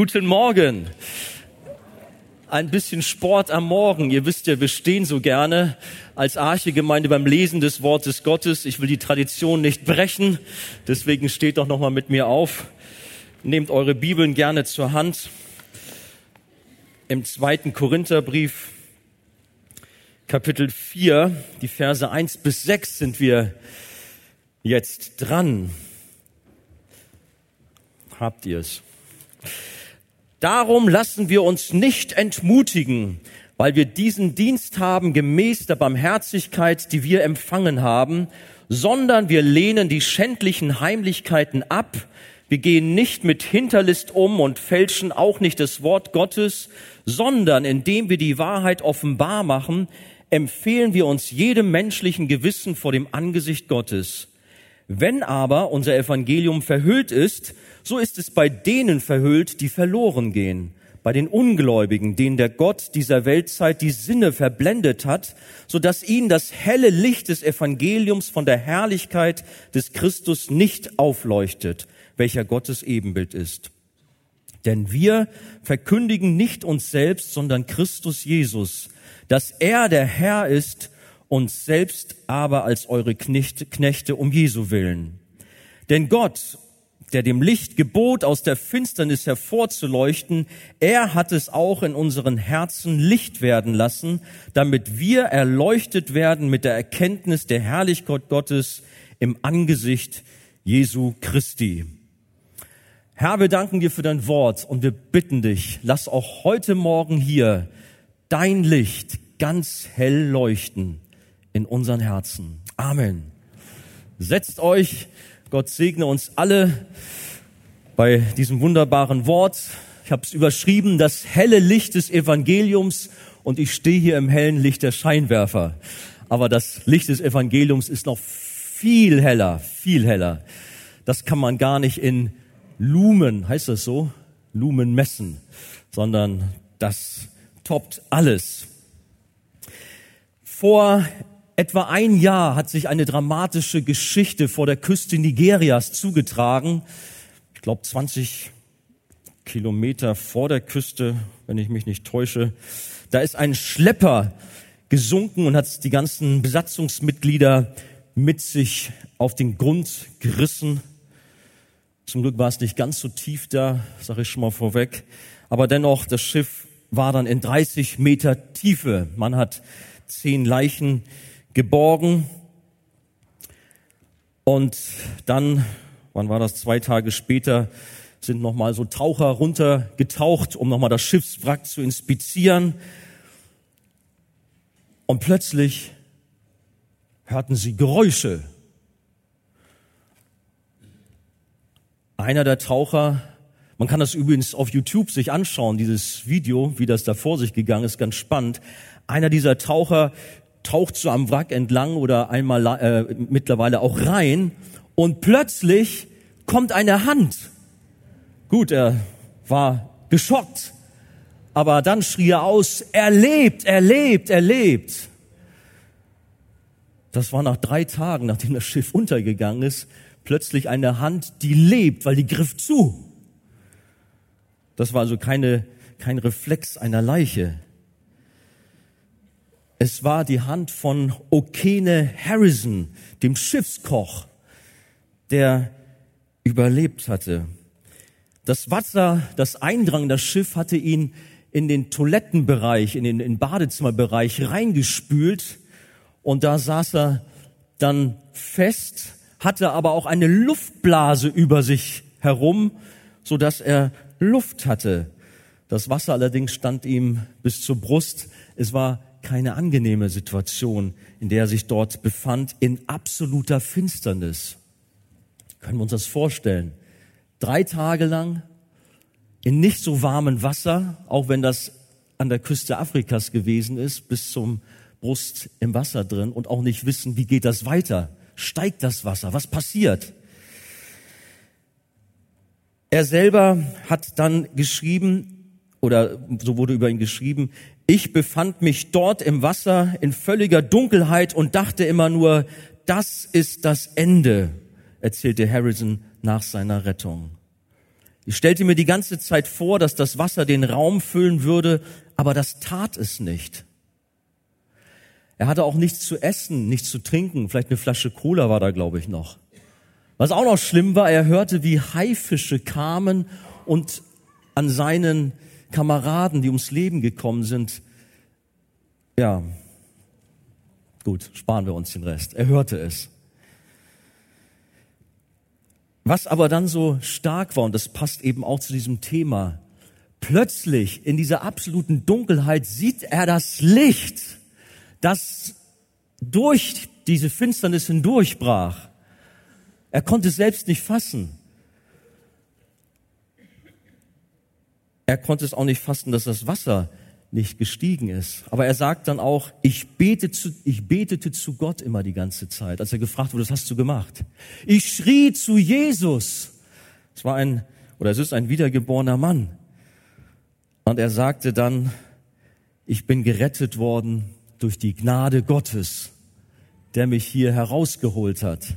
Guten Morgen. Ein bisschen Sport am Morgen. Ihr wisst ja, wir stehen so gerne als Archegemeinde beim Lesen des Wortes Gottes. Ich will die Tradition nicht brechen, deswegen steht doch noch mal mit mir auf. Nehmt eure Bibeln gerne zur Hand. Im zweiten Korintherbrief, Kapitel 4, die Verse 1 bis 6 sind wir jetzt dran. Habt ihr es? Darum lassen wir uns nicht entmutigen, weil wir diesen Dienst haben gemäß der Barmherzigkeit, die wir empfangen haben, sondern wir lehnen die schändlichen Heimlichkeiten ab. Wir gehen nicht mit Hinterlist um und fälschen auch nicht das Wort Gottes, sondern indem wir die Wahrheit offenbar machen, empfehlen wir uns jedem menschlichen Gewissen vor dem Angesicht Gottes. Wenn aber unser Evangelium verhüllt ist, so ist es bei denen verhüllt, die verloren gehen, bei den Ungläubigen, denen der Gott dieser Weltzeit die Sinne verblendet hat, so dass ihnen das helle Licht des Evangeliums von der Herrlichkeit des Christus nicht aufleuchtet, welcher Gottes Ebenbild ist. Denn wir verkündigen nicht uns selbst, sondern Christus Jesus, dass er der Herr ist, uns selbst aber als eure Knechte um Jesu willen. Denn Gott, der dem Licht gebot, aus der Finsternis hervorzuleuchten, er hat es auch in unseren Herzen Licht werden lassen, damit wir erleuchtet werden mit der Erkenntnis der Herrlichkeit Gottes im Angesicht Jesu Christi. Herr, wir danken dir für dein Wort und wir bitten dich, lass auch heute Morgen hier dein Licht ganz hell leuchten in unseren Herzen. Amen. Setzt euch. Gott segne uns alle bei diesem wunderbaren Wort. Ich habe es überschrieben, das helle Licht des Evangeliums und ich stehe hier im hellen Licht der Scheinwerfer. Aber das Licht des Evangeliums ist noch viel heller, viel heller. Das kann man gar nicht in Lumen, heißt das so? Lumen messen, sondern das toppt alles. Vor etwa ein Jahr hat sich eine dramatische Geschichte vor der Küste Nigerias zugetragen. Ich glaube 20 Kilometer vor der Küste, wenn ich mich nicht täusche. Da ist ein Schlepper gesunken und hat die ganzen Besatzungsmitglieder mit sich auf den Grund gerissen. Zum Glück war es nicht ganz so tief da, sage ich schon mal vorweg. Aber dennoch, das Schiff war dann in 30 Meter Tiefe. Man hat zehn Leichen geborgen. Und dann, wann war das, zwei Tage später, sind nochmal so Taucher runtergetaucht, um nochmal das Schiffswrack zu inspizieren. Und plötzlich hörten sie Geräusche. Einer der Taucher, man kann das übrigens auf YouTube sich anschauen, dieses Video, wie das da vor sich gegangen ist, ganz spannend. Einer dieser Taucher taucht so am Wrack entlang oder einmal äh, mittlerweile auch rein und plötzlich kommt eine Hand. Gut, er war geschockt, aber dann schrie er aus, er lebt, er lebt, er lebt. Das war nach drei Tagen, nachdem das Schiff untergegangen ist, plötzlich eine Hand, die lebt, weil die griff zu. Das war also keine, kein Reflex einer Leiche. Es war die Hand von Okene Harrison, dem Schiffskoch, der überlebt hatte. Das Wasser, das Eindrang, das Schiff hatte ihn in den Toilettenbereich, in den, in Badezimmerbereich reingespült und da saß er dann fest, hatte aber auch eine Luftblase über sich herum, so dass er Luft hatte. Das Wasser allerdings stand ihm bis zur Brust. Es war keine angenehme Situation, in der er sich dort befand, in absoluter Finsternis. Können wir uns das vorstellen? Drei Tage lang in nicht so warmem Wasser, auch wenn das an der Küste Afrikas gewesen ist, bis zum Brust im Wasser drin und auch nicht wissen, wie geht das weiter? Steigt das Wasser? Was passiert? Er selber hat dann geschrieben, oder so wurde über ihn geschrieben, ich befand mich dort im Wasser in völliger Dunkelheit und dachte immer nur, das ist das Ende, erzählte Harrison nach seiner Rettung. Ich stellte mir die ganze Zeit vor, dass das Wasser den Raum füllen würde, aber das tat es nicht. Er hatte auch nichts zu essen, nichts zu trinken, vielleicht eine Flasche Cola war da, glaube ich, noch. Was auch noch schlimm war, er hörte, wie Haifische kamen und an seinen Kameraden, die ums Leben gekommen sind, ja, gut, sparen wir uns den Rest. Er hörte es. Was aber dann so stark war, und das passt eben auch zu diesem Thema, plötzlich in dieser absoluten Dunkelheit sieht er das Licht, das durch diese Finsternis hindurchbrach. Er konnte es selbst nicht fassen. Er konnte es auch nicht fassen, dass das Wasser nicht gestiegen ist. Aber er sagt dann auch, ich, bete zu, ich betete zu Gott immer die ganze Zeit, als er gefragt wurde, was hast du gemacht? Ich schrie zu Jesus. Es war ein, oder es ist ein wiedergeborener Mann. Und er sagte dann, ich bin gerettet worden durch die Gnade Gottes, der mich hier herausgeholt hat.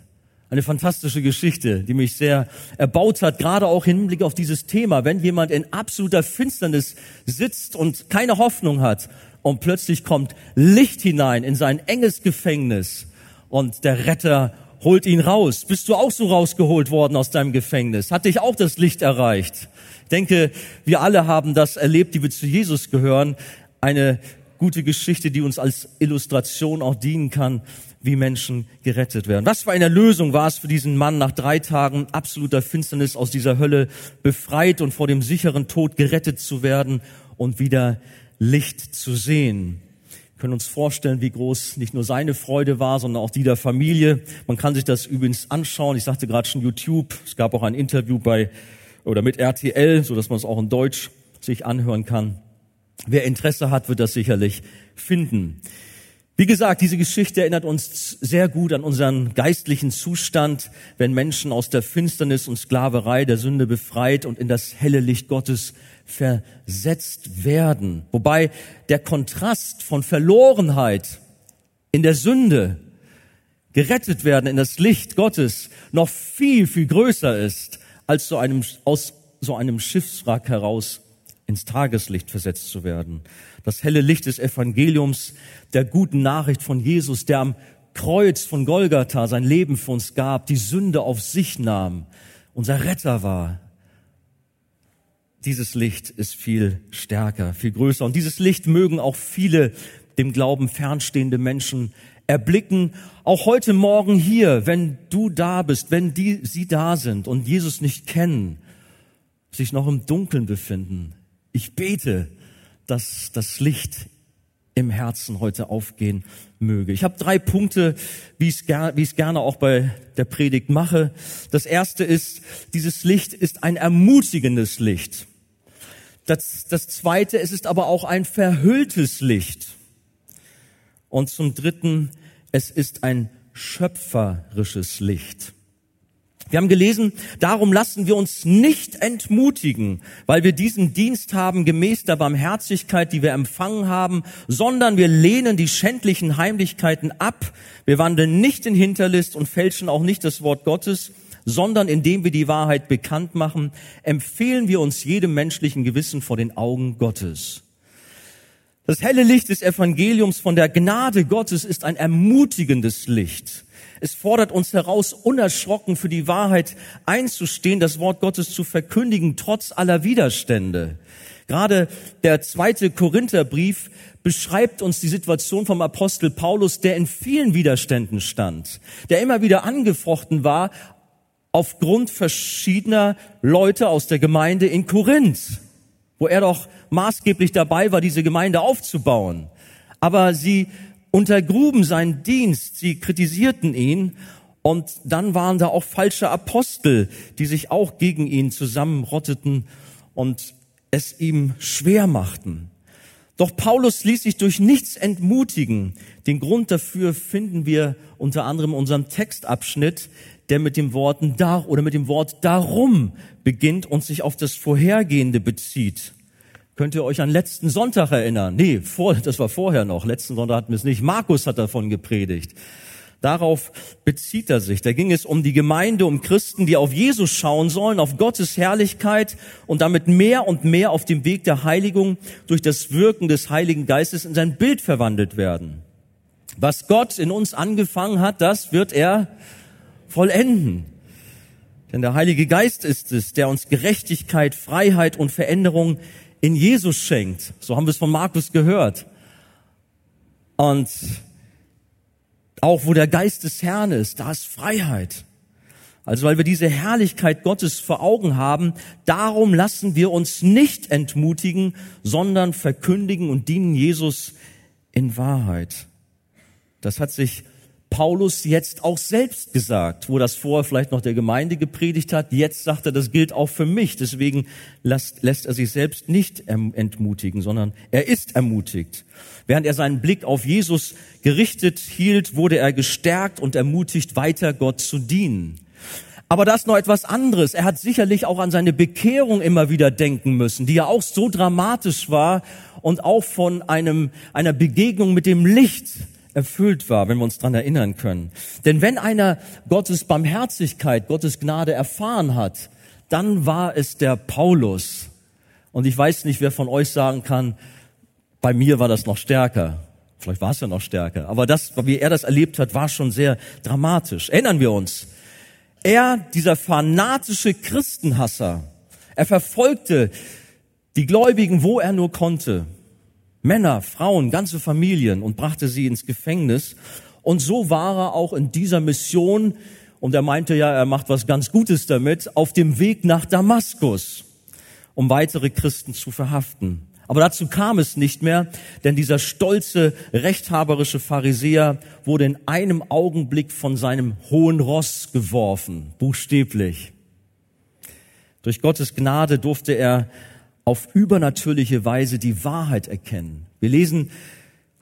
Eine fantastische Geschichte, die mich sehr erbaut hat, gerade auch im Hinblick auf dieses Thema. Wenn jemand in absoluter Finsternis sitzt und keine Hoffnung hat und plötzlich kommt Licht hinein in sein enges Gefängnis und der Retter holt ihn raus. Bist du auch so rausgeholt worden aus deinem Gefängnis? Hat dich auch das Licht erreicht? Ich denke, wir alle haben das erlebt, die wir zu Jesus gehören. Eine gute Geschichte, die uns als Illustration auch dienen kann, wie Menschen gerettet werden. Was für eine Lösung war es für diesen Mann, nach drei Tagen absoluter Finsternis aus dieser Hölle befreit und vor dem sicheren Tod gerettet zu werden und wieder Licht zu sehen. Wir können uns vorstellen, wie groß nicht nur seine Freude war, sondern auch die der Familie. Man kann sich das übrigens anschauen. Ich sagte gerade schon YouTube. Es gab auch ein Interview bei oder mit RTL, so dass man es auch in Deutsch sich anhören kann. Wer Interesse hat, wird das sicherlich finden. Wie gesagt, diese Geschichte erinnert uns sehr gut an unseren geistlichen Zustand, wenn Menschen aus der Finsternis und Sklaverei der Sünde befreit und in das helle Licht Gottes versetzt werden. Wobei der Kontrast von Verlorenheit in der Sünde gerettet werden in das Licht Gottes noch viel, viel größer ist, als so einem, aus so einem Schiffswrack heraus ins Tageslicht versetzt zu werden. Das helle Licht des Evangeliums, der guten Nachricht von Jesus, der am Kreuz von Golgatha sein Leben für uns gab, die Sünde auf sich nahm, unser Retter war. Dieses Licht ist viel stärker, viel größer. Und dieses Licht mögen auch viele dem Glauben fernstehende Menschen erblicken. Auch heute Morgen hier, wenn du da bist, wenn die, sie da sind und Jesus nicht kennen, sich noch im Dunkeln befinden. Ich bete, dass das Licht im Herzen heute aufgehen möge. Ich habe drei Punkte, wie ich es gerne auch bei der Predigt mache. Das erste ist, dieses Licht ist ein ermutigendes Licht. Das, das zweite, es ist aber auch ein verhülltes Licht. Und zum dritten, es ist ein schöpferisches Licht. Wir haben gelesen, darum lassen wir uns nicht entmutigen, weil wir diesen Dienst haben gemäß der Barmherzigkeit, die wir empfangen haben, sondern wir lehnen die schändlichen Heimlichkeiten ab. Wir wandeln nicht in Hinterlist und fälschen auch nicht das Wort Gottes, sondern indem wir die Wahrheit bekannt machen, empfehlen wir uns jedem menschlichen Gewissen vor den Augen Gottes. Das helle Licht des Evangeliums von der Gnade Gottes ist ein ermutigendes Licht. Es fordert uns heraus, unerschrocken für die Wahrheit einzustehen, das Wort Gottes zu verkündigen, trotz aller Widerstände. Gerade der zweite Korintherbrief beschreibt uns die Situation vom Apostel Paulus, der in vielen Widerständen stand, der immer wieder angefochten war aufgrund verschiedener Leute aus der Gemeinde in Korinth, wo er doch maßgeblich dabei war, diese Gemeinde aufzubauen. Aber sie untergruben seinen Dienst, sie kritisierten ihn und dann waren da auch falsche Apostel, die sich auch gegen ihn zusammenrotteten und es ihm schwer machten. Doch Paulus ließ sich durch nichts entmutigen. Den Grund dafür finden wir unter anderem in unserem Textabschnitt, der mit dem Worten da oder mit dem Wort darum beginnt und sich auf das Vorhergehende bezieht. Könnt ihr euch an letzten Sonntag erinnern? Nee, vor, das war vorher noch. Letzten Sonntag hatten wir es nicht. Markus hat davon gepredigt. Darauf bezieht er sich. Da ging es um die Gemeinde, um Christen, die auf Jesus schauen sollen, auf Gottes Herrlichkeit und damit mehr und mehr auf dem Weg der Heiligung durch das Wirken des Heiligen Geistes in sein Bild verwandelt werden. Was Gott in uns angefangen hat, das wird er vollenden. Denn der Heilige Geist ist es, der uns Gerechtigkeit, Freiheit und Veränderung in Jesus schenkt. So haben wir es von Markus gehört. Und auch wo der Geist des Herrn ist, da ist Freiheit. Also weil wir diese Herrlichkeit Gottes vor Augen haben, darum lassen wir uns nicht entmutigen, sondern verkündigen und dienen Jesus in Wahrheit. Das hat sich Paulus jetzt auch selbst gesagt, wo das vorher vielleicht noch der Gemeinde gepredigt hat. Jetzt sagt er, das gilt auch für mich. Deswegen lässt, lässt er sich selbst nicht entmutigen, sondern er ist ermutigt. Während er seinen Blick auf Jesus gerichtet hielt, wurde er gestärkt und ermutigt, weiter Gott zu dienen. Aber das ist noch etwas anderes. Er hat sicherlich auch an seine Bekehrung immer wieder denken müssen, die ja auch so dramatisch war und auch von einem, einer Begegnung mit dem Licht erfüllt war, wenn wir uns dran erinnern können. Denn wenn einer Gottes Barmherzigkeit, Gottes Gnade erfahren hat, dann war es der Paulus. Und ich weiß nicht, wer von euch sagen kann, bei mir war das noch stärker. Vielleicht war es ja noch stärker. Aber das, wie er das erlebt hat, war schon sehr dramatisch. Erinnern wir uns. Er, dieser fanatische Christenhasser, er verfolgte die Gläubigen, wo er nur konnte. Männer, Frauen, ganze Familien und brachte sie ins Gefängnis. Und so war er auch in dieser Mission, und er meinte ja, er macht was ganz Gutes damit, auf dem Weg nach Damaskus, um weitere Christen zu verhaften. Aber dazu kam es nicht mehr, denn dieser stolze, rechthaberische Pharisäer wurde in einem Augenblick von seinem hohen Ross geworfen, buchstäblich. Durch Gottes Gnade durfte er auf übernatürliche Weise die Wahrheit erkennen. Wir lesen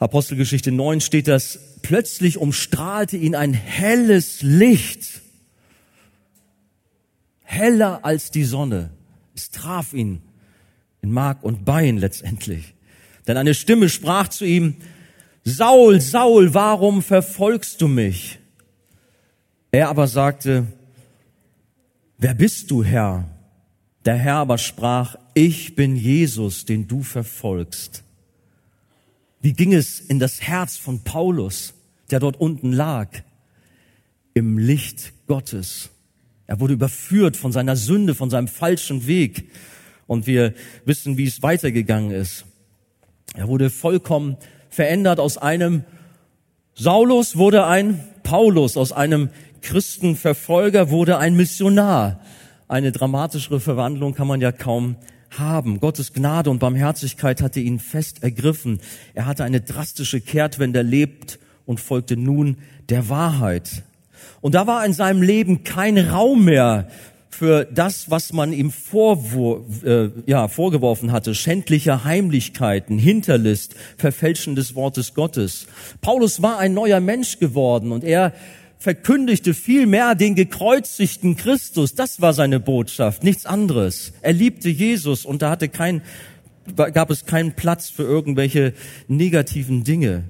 Apostelgeschichte 9 steht das, plötzlich umstrahlte ihn ein helles Licht, heller als die Sonne. Es traf ihn in Mark und Bein letztendlich. Denn eine Stimme sprach zu ihm, Saul, Saul, warum verfolgst du mich? Er aber sagte, wer bist du, Herr? Der Herr aber sprach, ich bin Jesus, den du verfolgst. Wie ging es in das Herz von Paulus, der dort unten lag? Im Licht Gottes. Er wurde überführt von seiner Sünde, von seinem falschen Weg und wir wissen, wie es weitergegangen ist. Er wurde vollkommen verändert aus einem Saulus wurde ein Paulus, aus einem Christenverfolger wurde ein Missionar. Eine dramatischere Verwandlung kann man ja kaum haben. Gottes Gnade und Barmherzigkeit hatte ihn fest ergriffen. Er hatte eine drastische Kehrtwende erlebt und folgte nun der Wahrheit. Und da war in seinem Leben kein Raum mehr für das, was man ihm vorwur äh, ja, vorgeworfen hatte, schändliche Heimlichkeiten, Hinterlist, Verfälschen des Wortes Gottes. Paulus war ein neuer Mensch geworden und er verkündigte vielmehr den gekreuzigten Christus. Das war seine Botschaft, nichts anderes. Er liebte Jesus und da hatte kein, gab es keinen Platz für irgendwelche negativen Dinge.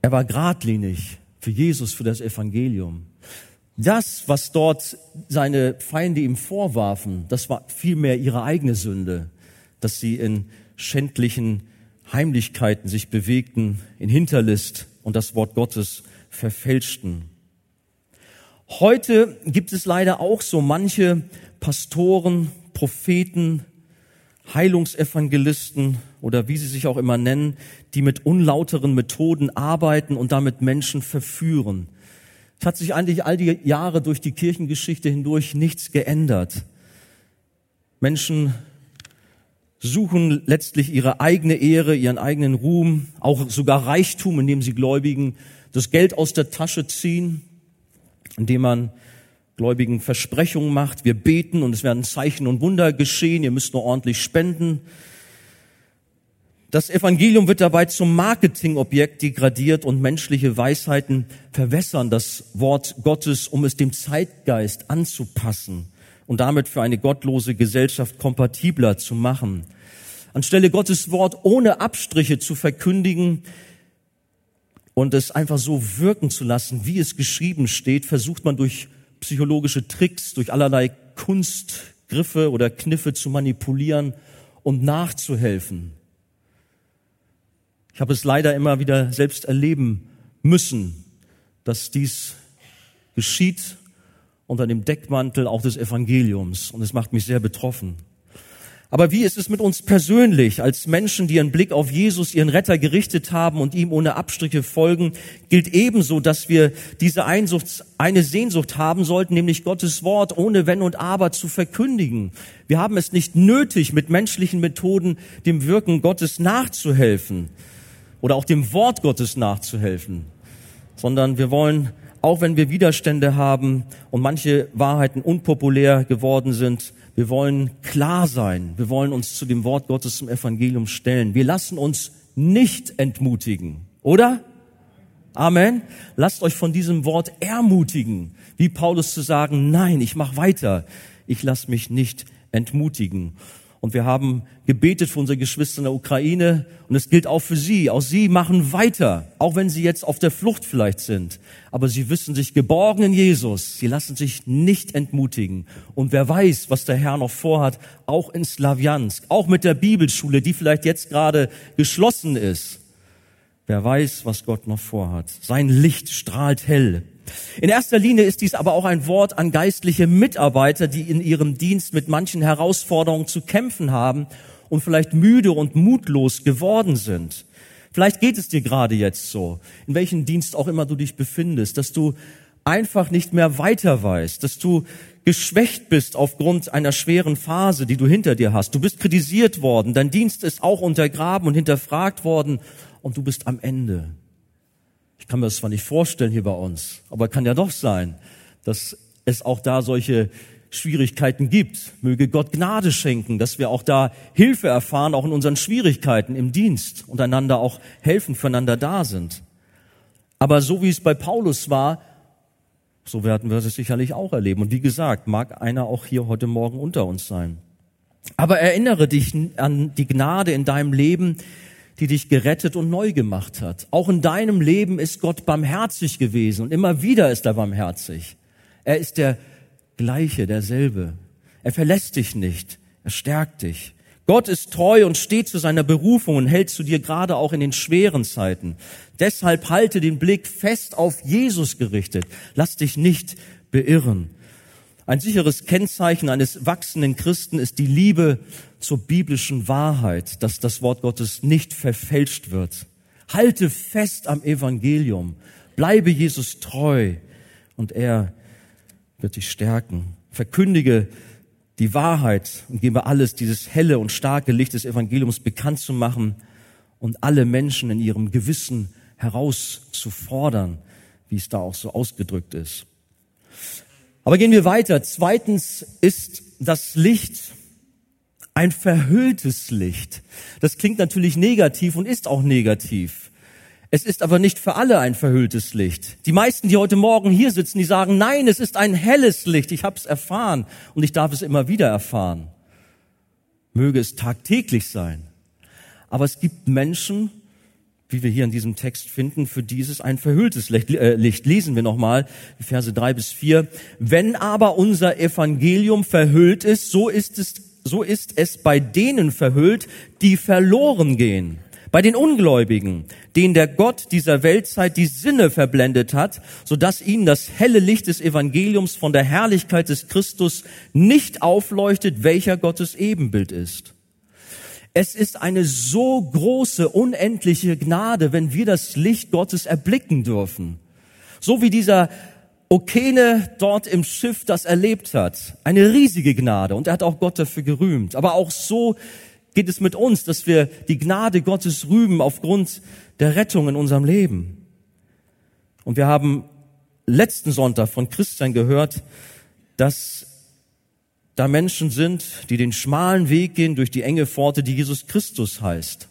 Er war geradlinig für Jesus, für das Evangelium. Das, was dort seine Feinde ihm vorwarfen, das war vielmehr ihre eigene Sünde, dass sie in schändlichen Heimlichkeiten sich bewegten, in Hinterlist und das Wort Gottes verfälschten. Heute gibt es leider auch so manche Pastoren, Propheten, Heilungsevangelisten oder wie sie sich auch immer nennen, die mit unlauteren Methoden arbeiten und damit Menschen verführen. Es hat sich eigentlich all die Jahre durch die Kirchengeschichte hindurch nichts geändert. Menschen suchen letztlich ihre eigene Ehre, ihren eigenen Ruhm, auch sogar Reichtum, indem sie Gläubigen das Geld aus der Tasche ziehen, indem man Gläubigen Versprechungen macht. Wir beten und es werden Zeichen und Wunder geschehen. Ihr müsst nur ordentlich spenden. Das Evangelium wird dabei zum Marketingobjekt degradiert und menschliche Weisheiten verwässern das Wort Gottes, um es dem Zeitgeist anzupassen und damit für eine gottlose Gesellschaft kompatibler zu machen. Anstelle Gottes Wort ohne Abstriche zu verkündigen und es einfach so wirken zu lassen, wie es geschrieben steht, versucht man durch psychologische Tricks, durch allerlei Kunstgriffe oder Kniffe zu manipulieren und nachzuhelfen. Ich habe es leider immer wieder selbst erleben müssen, dass dies geschieht unter dem Deckmantel auch des Evangeliums. Und es macht mich sehr betroffen. Aber wie ist es mit uns persönlich, als Menschen, die ihren Blick auf Jesus, ihren Retter gerichtet haben und ihm ohne Abstriche folgen, gilt ebenso, dass wir diese Einsucht, eine Sehnsucht haben sollten, nämlich Gottes Wort ohne Wenn und Aber zu verkündigen. Wir haben es nicht nötig, mit menschlichen Methoden dem Wirken Gottes nachzuhelfen oder auch dem Wort Gottes nachzuhelfen, sondern wir wollen auch wenn wir Widerstände haben und manche Wahrheiten unpopulär geworden sind, wir wollen klar sein. Wir wollen uns zu dem Wort Gottes zum Evangelium stellen. Wir lassen uns nicht entmutigen, oder? Amen. Lasst euch von diesem Wort ermutigen, wie Paulus zu sagen, nein, ich mache weiter. Ich lasse mich nicht entmutigen. Und wir haben gebetet für unsere Geschwister in der Ukraine. Und es gilt auch für sie. Auch sie machen weiter, auch wenn sie jetzt auf der Flucht vielleicht sind. Aber sie wissen sich geborgen in Jesus. Sie lassen sich nicht entmutigen. Und wer weiß, was der Herr noch vorhat, auch in Slawiansk, auch mit der Bibelschule, die vielleicht jetzt gerade geschlossen ist. Wer weiß, was Gott noch vorhat. Sein Licht strahlt hell. In erster Linie ist dies aber auch ein Wort an geistliche Mitarbeiter, die in ihrem Dienst mit manchen Herausforderungen zu kämpfen haben und vielleicht müde und mutlos geworden sind. Vielleicht geht es dir gerade jetzt so, in welchem Dienst auch immer du dich befindest, dass du einfach nicht mehr weiter weißt, dass du geschwächt bist aufgrund einer schweren Phase, die du hinter dir hast. Du bist kritisiert worden, dein Dienst ist auch untergraben und hinterfragt worden und du bist am Ende. Ich kann mir das zwar nicht vorstellen hier bei uns, aber kann ja doch sein, dass es auch da solche Schwierigkeiten gibt. Möge Gott Gnade schenken, dass wir auch da Hilfe erfahren, auch in unseren Schwierigkeiten im Dienst und einander auch helfen, füreinander da sind. Aber so wie es bei Paulus war, so werden wir es sicherlich auch erleben. Und wie gesagt, mag einer auch hier heute Morgen unter uns sein. Aber erinnere dich an die Gnade in deinem Leben, die dich gerettet und neu gemacht hat. Auch in deinem Leben ist Gott barmherzig gewesen und immer wieder ist er barmherzig. Er ist der gleiche, derselbe. Er verlässt dich nicht, er stärkt dich. Gott ist treu und steht zu seiner Berufung und hält zu dir gerade auch in den schweren Zeiten. Deshalb halte den Blick fest auf Jesus gerichtet. Lass dich nicht beirren. Ein sicheres Kennzeichen eines wachsenden Christen ist die Liebe zur biblischen Wahrheit, dass das Wort Gottes nicht verfälscht wird. Halte fest am Evangelium. Bleibe Jesus treu und er wird dich stärken. Verkündige die Wahrheit und gebe alles, dieses helle und starke Licht des Evangeliums bekannt zu machen und alle Menschen in ihrem Gewissen herauszufordern, wie es da auch so ausgedrückt ist. Aber gehen wir weiter. Zweitens ist das Licht ein verhülltes Licht. Das klingt natürlich negativ und ist auch negativ. Es ist aber nicht für alle ein verhülltes Licht. Die meisten, die heute Morgen hier sitzen, die sagen, nein, es ist ein helles Licht. Ich habe es erfahren und ich darf es immer wieder erfahren. Möge es tagtäglich sein. Aber es gibt Menschen, wie wir hier in diesem Text finden, für dieses ein verhülltes Licht. Äh. Lesen wir nochmal, Verse drei bis vier. Wenn aber unser Evangelium verhüllt ist, so ist es, so ist es bei denen verhüllt, die verloren gehen. Bei den Ungläubigen, denen der Gott dieser Weltzeit die Sinne verblendet hat, so dass ihnen das helle Licht des Evangeliums von der Herrlichkeit des Christus nicht aufleuchtet, welcher Gottes Ebenbild ist. Es ist eine so große, unendliche Gnade, wenn wir das Licht Gottes erblicken dürfen. So wie dieser Okene dort im Schiff das erlebt hat. Eine riesige Gnade und er hat auch Gott dafür gerühmt. Aber auch so geht es mit uns, dass wir die Gnade Gottes rühmen aufgrund der Rettung in unserem Leben. Und wir haben letzten Sonntag von Christian gehört, dass da Menschen sind, die den schmalen Weg gehen durch die enge Pforte, die Jesus Christus heißt.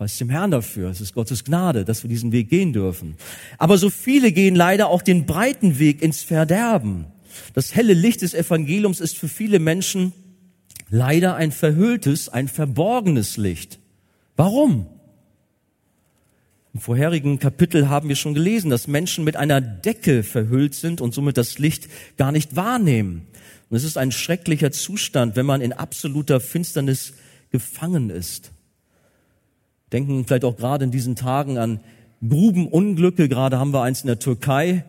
Preis dem Herrn dafür. Es ist Gottes Gnade, dass wir diesen Weg gehen dürfen. Aber so viele gehen leider auch den breiten Weg ins Verderben. Das helle Licht des Evangeliums ist für viele Menschen leider ein verhülltes, ein verborgenes Licht. Warum? Im vorherigen Kapitel haben wir schon gelesen, dass Menschen mit einer Decke verhüllt sind und somit das Licht gar nicht wahrnehmen. Und es ist ein schrecklicher Zustand, wenn man in absoluter Finsternis gefangen ist. Denken vielleicht auch gerade in diesen Tagen an Grubenunglücke. Gerade haben wir eins in der Türkei.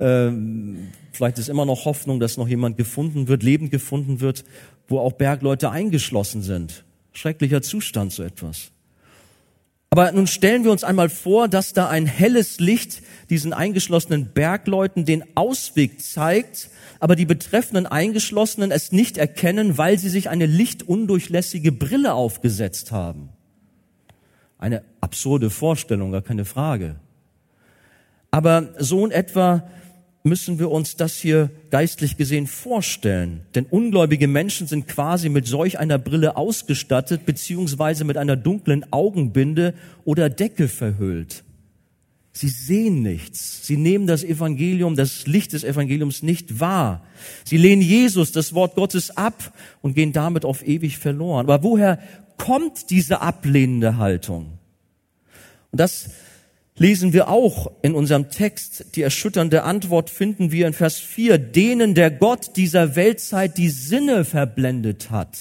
Ähm, vielleicht ist immer noch Hoffnung, dass noch jemand gefunden wird, lebend gefunden wird, wo auch Bergleute eingeschlossen sind. Schrecklicher Zustand, so etwas. Aber nun stellen wir uns einmal vor, dass da ein helles Licht diesen eingeschlossenen Bergleuten den Ausweg zeigt, aber die betreffenden Eingeschlossenen es nicht erkennen, weil sie sich eine lichtundurchlässige Brille aufgesetzt haben. Eine absurde Vorstellung, gar keine Frage. Aber so in etwa müssen wir uns das hier geistlich gesehen vorstellen. Denn ungläubige Menschen sind quasi mit solch einer Brille ausgestattet, beziehungsweise mit einer dunklen Augenbinde oder Decke verhüllt. Sie sehen nichts. Sie nehmen das Evangelium, das Licht des Evangeliums nicht wahr. Sie lehnen Jesus, das Wort Gottes ab und gehen damit auf ewig verloren. Aber woher kommt diese ablehnende Haltung? Und das lesen wir auch in unserem Text. Die erschütternde Antwort finden wir in Vers 4. Denen der Gott dieser Weltzeit die Sinne verblendet hat.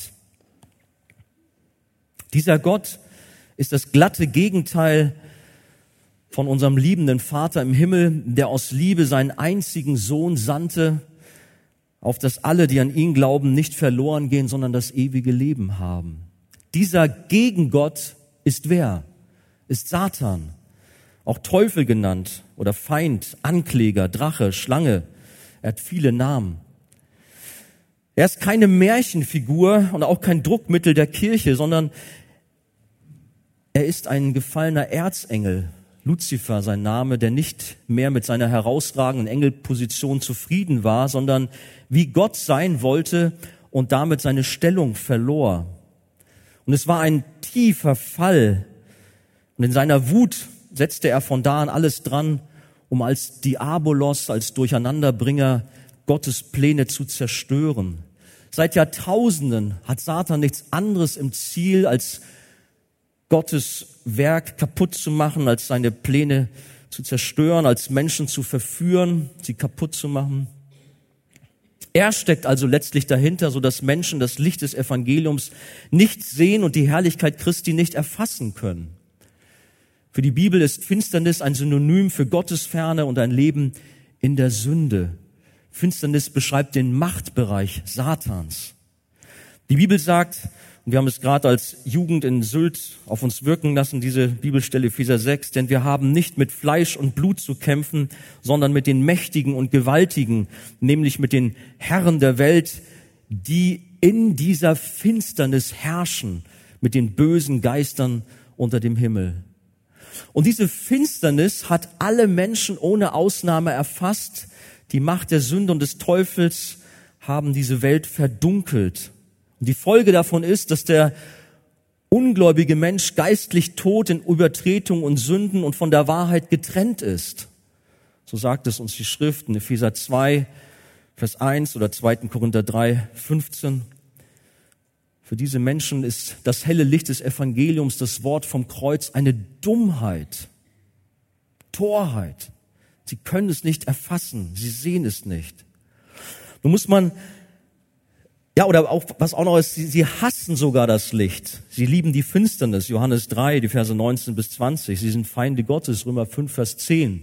Dieser Gott ist das glatte Gegenteil von unserem liebenden Vater im Himmel, der aus Liebe seinen einzigen Sohn sandte, auf dass alle, die an ihn glauben, nicht verloren gehen, sondern das ewige Leben haben. Dieser Gegengott ist wer? Ist Satan auch Teufel genannt oder Feind, Ankläger, Drache, Schlange. Er hat viele Namen. Er ist keine Märchenfigur und auch kein Druckmittel der Kirche, sondern er ist ein gefallener Erzengel, Luzifer sein Name, der nicht mehr mit seiner herausragenden Engelposition zufrieden war, sondern wie Gott sein wollte und damit seine Stellung verlor. Und es war ein tiefer Fall. Und in seiner Wut setzte er von da an alles dran, um als Diabolos, als Durcheinanderbringer Gottes Pläne zu zerstören. Seit Jahrtausenden hat Satan nichts anderes im Ziel, als Gottes Werk kaputt zu machen, als seine Pläne zu zerstören, als Menschen zu verführen, sie kaputt zu machen. Er steckt also letztlich dahinter, so dass Menschen das Licht des Evangeliums nicht sehen und die Herrlichkeit Christi nicht erfassen können. Für die Bibel ist Finsternis ein Synonym für Gottesferne und ein Leben in der Sünde. Finsternis beschreibt den Machtbereich Satans. Die Bibel sagt, und wir haben es gerade als Jugend in Sylt auf uns wirken lassen, diese Bibelstelle Epheser 6, denn wir haben nicht mit Fleisch und Blut zu kämpfen, sondern mit den Mächtigen und Gewaltigen, nämlich mit den Herren der Welt, die in dieser Finsternis herrschen, mit den bösen Geistern unter dem Himmel. Und diese Finsternis hat alle Menschen ohne Ausnahme erfasst. Die Macht der Sünde und des Teufels haben diese Welt verdunkelt. Die Folge davon ist, dass der ungläubige Mensch geistlich tot in Übertretung und Sünden und von der Wahrheit getrennt ist. So sagt es uns die Schrift in Epheser 2, Vers 1 oder 2. Korinther 3, 15. Für diese Menschen ist das helle Licht des Evangeliums, das Wort vom Kreuz, eine Dummheit, Torheit. Sie können es nicht erfassen, sie sehen es nicht. Nun muss man, ja, oder auch, was auch noch ist, sie, sie hassen sogar das Licht. Sie lieben die Finsternis, Johannes 3, die Verse 19 bis 20. Sie sind Feinde Gottes, Römer 5, Vers 10.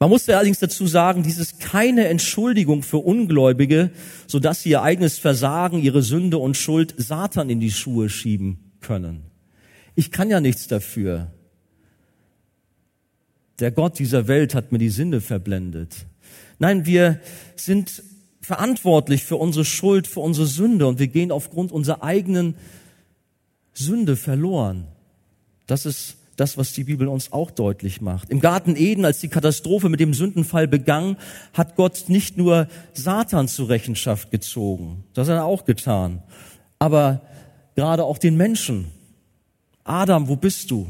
Man muss allerdings dazu sagen, dies ist keine Entschuldigung für Ungläubige, so dass sie ihr eigenes Versagen, ihre Sünde und Schuld Satan in die Schuhe schieben können. Ich kann ja nichts dafür. Der Gott dieser Welt hat mir die Sinne verblendet. Nein, wir sind verantwortlich für unsere Schuld, für unsere Sünde und wir gehen aufgrund unserer eigenen Sünde verloren. Das ist das, was die Bibel uns auch deutlich macht. Im Garten Eden, als die Katastrophe mit dem Sündenfall begann, hat Gott nicht nur Satan zur Rechenschaft gezogen, das hat er auch getan, aber gerade auch den Menschen. Adam, wo bist du?